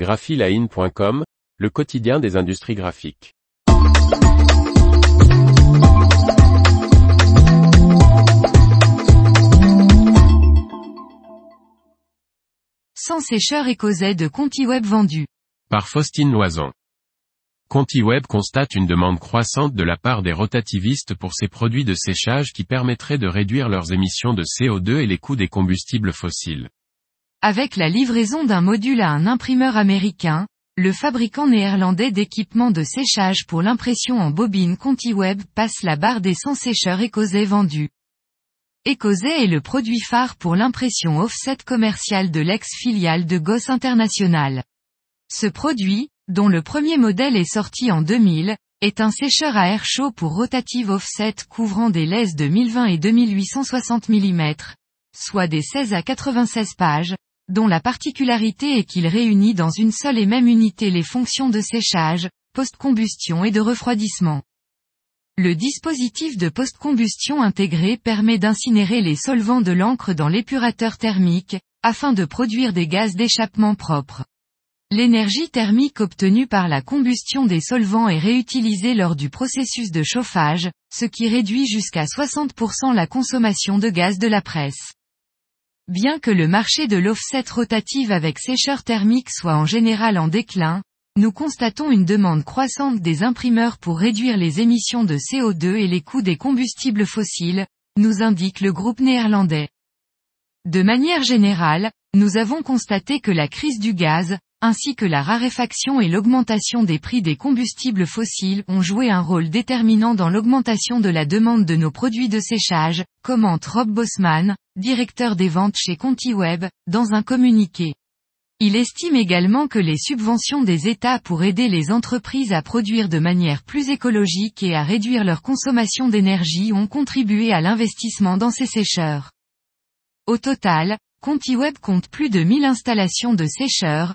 graphiline.com, le quotidien des industries graphiques. Sans sécheur écosais de ContiWeb vendu. Par Faustine Loison. ContiWeb constate une demande croissante de la part des rotativistes pour ces produits de séchage qui permettraient de réduire leurs émissions de CO2 et les coûts des combustibles fossiles. Avec la livraison d'un module à un imprimeur américain, le fabricant néerlandais d'équipements de séchage pour l'impression en bobine ContiWeb passe la barre des 100 sécheurs Ecosay vendus. Ecosay est le produit phare pour l'impression offset commerciale de l'ex-filiale de Goss International. Ce produit, dont le premier modèle est sorti en 2000, est un sécheur à air chaud pour rotative offset couvrant des laises de 1020 et 2860 mm, soit des 16 à 96 pages, dont la particularité est qu'il réunit dans une seule et même unité les fonctions de séchage, post-combustion et de refroidissement. Le dispositif de post-combustion intégré permet d'incinérer les solvants de l'encre dans l'épurateur thermique, afin de produire des gaz d'échappement propres. L'énergie thermique obtenue par la combustion des solvants est réutilisée lors du processus de chauffage, ce qui réduit jusqu'à 60% la consommation de gaz de la presse. Bien que le marché de l'offset rotative avec sécheur thermique soit en général en déclin, nous constatons une demande croissante des imprimeurs pour réduire les émissions de CO2 et les coûts des combustibles fossiles, nous indique le groupe néerlandais. De manière générale, nous avons constaté que la crise du gaz, ainsi que la raréfaction et l'augmentation des prix des combustibles fossiles ont joué un rôle déterminant dans l'augmentation de la demande de nos produits de séchage, commente Rob Bosman, directeur des ventes chez ContiWeb, dans un communiqué. Il estime également que les subventions des États pour aider les entreprises à produire de manière plus écologique et à réduire leur consommation d'énergie ont contribué à l'investissement dans ces sécheurs. Au total, ContiWeb compte plus de 1000 installations de sécheurs,